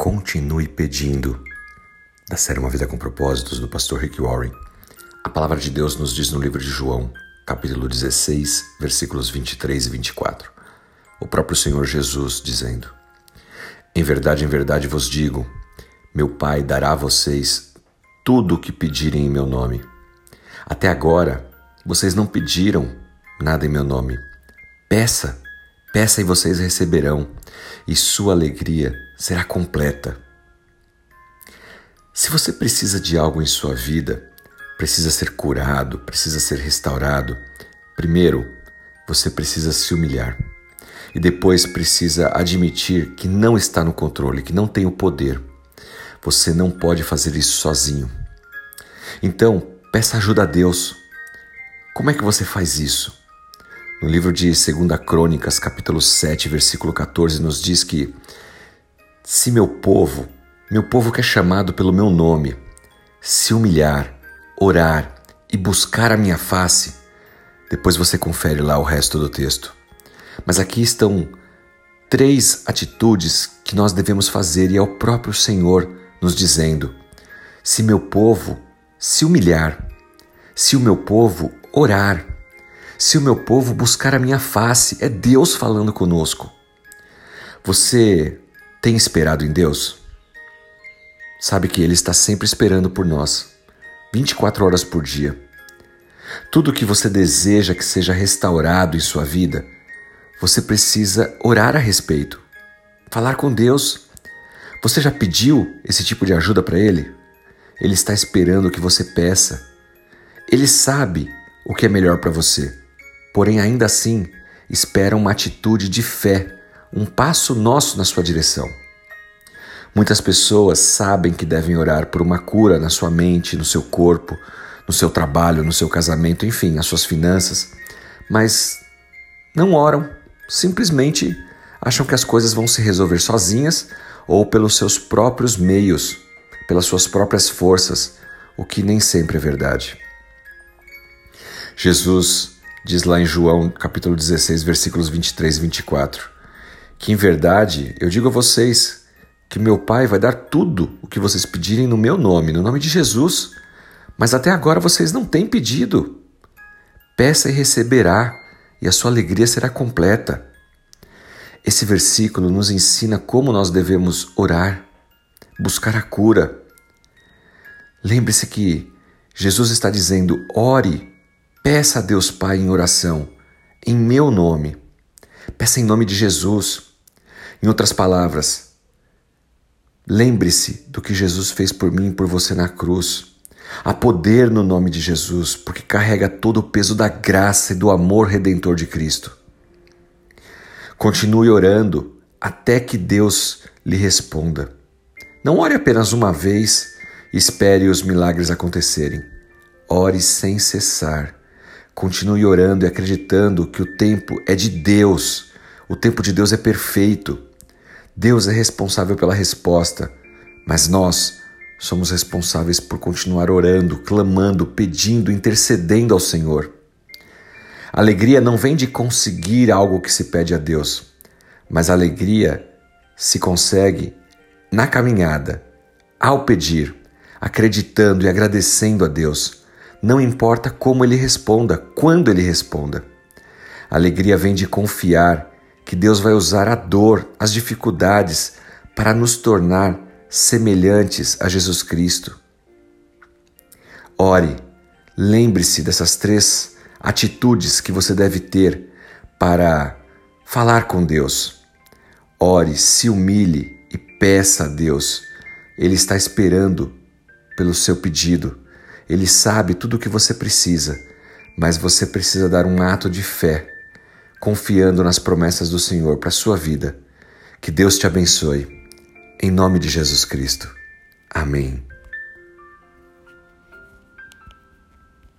Continue pedindo. Da série Uma Vida com Propósitos, do pastor Rick Warren. A palavra de Deus nos diz no livro de João, capítulo 16, versículos 23 e 24. O próprio Senhor Jesus dizendo: Em verdade, em verdade vos digo, meu Pai dará a vocês tudo o que pedirem em meu nome. Até agora, vocês não pediram nada em meu nome. Peça, peça e vocês receberão, e sua alegria será completa. Se você precisa de algo em sua vida, precisa ser curado, precisa ser restaurado, primeiro você precisa se humilhar e depois precisa admitir que não está no controle, que não tem o poder. Você não pode fazer isso sozinho. Então, peça ajuda a Deus. Como é que você faz isso? No livro de 2 Crônicas, capítulo 7, versículo 14, nos diz que se meu povo, meu povo que é chamado pelo meu nome, se humilhar, orar e buscar a minha face, depois você confere lá o resto do texto. Mas aqui estão três atitudes que nós devemos fazer e é o próprio Senhor nos dizendo: se meu povo se humilhar, se o meu povo orar, se o meu povo buscar a minha face, é Deus falando conosco. Você tem esperado em Deus? Sabe que Ele está sempre esperando por nós, 24 horas por dia. Tudo que você deseja que seja restaurado em sua vida, você precisa orar a respeito, falar com Deus. Você já pediu esse tipo de ajuda para Ele? Ele está esperando que você peça. Ele sabe o que é melhor para você, porém, ainda assim, espera uma atitude de fé um passo nosso na sua direção. Muitas pessoas sabem que devem orar por uma cura na sua mente, no seu corpo, no seu trabalho, no seu casamento, enfim, nas suas finanças, mas não oram, simplesmente acham que as coisas vão se resolver sozinhas ou pelos seus próprios meios, pelas suas próprias forças, o que nem sempre é verdade. Jesus diz lá em João capítulo 16, versículos 23 e 24: que em verdade eu digo a vocês que meu Pai vai dar tudo o que vocês pedirem no meu nome, no nome de Jesus. Mas até agora vocês não têm pedido. Peça e receberá, e a sua alegria será completa. Esse versículo nos ensina como nós devemos orar, buscar a cura. Lembre-se que Jesus está dizendo: ore, peça a Deus Pai em oração, em meu nome. Peça em nome de Jesus. Em outras palavras, lembre-se do que Jesus fez por mim e por você na cruz. Há poder no nome de Jesus, porque carrega todo o peso da graça e do amor redentor de Cristo. Continue orando até que Deus lhe responda. Não ore apenas uma vez e espere os milagres acontecerem. Ore sem cessar. Continue orando e acreditando que o tempo é de Deus. O tempo de Deus é perfeito. Deus é responsável pela resposta, mas nós somos responsáveis por continuar orando, clamando, pedindo, intercedendo ao Senhor. alegria não vem de conseguir algo que se pede a Deus, mas a alegria se consegue na caminhada, ao pedir, acreditando e agradecendo a Deus. Não importa como ele responda, quando ele responda. A alegria vem de confiar que Deus vai usar a dor, as dificuldades, para nos tornar semelhantes a Jesus Cristo. Ore, lembre-se dessas três atitudes que você deve ter para falar com Deus. Ore, se humilhe e peça a Deus. Ele está esperando pelo seu pedido. Ele sabe tudo o que você precisa, mas você precisa dar um ato de fé confiando nas promessas do Senhor para a sua vida. Que Deus te abençoe. Em nome de Jesus Cristo. Amém.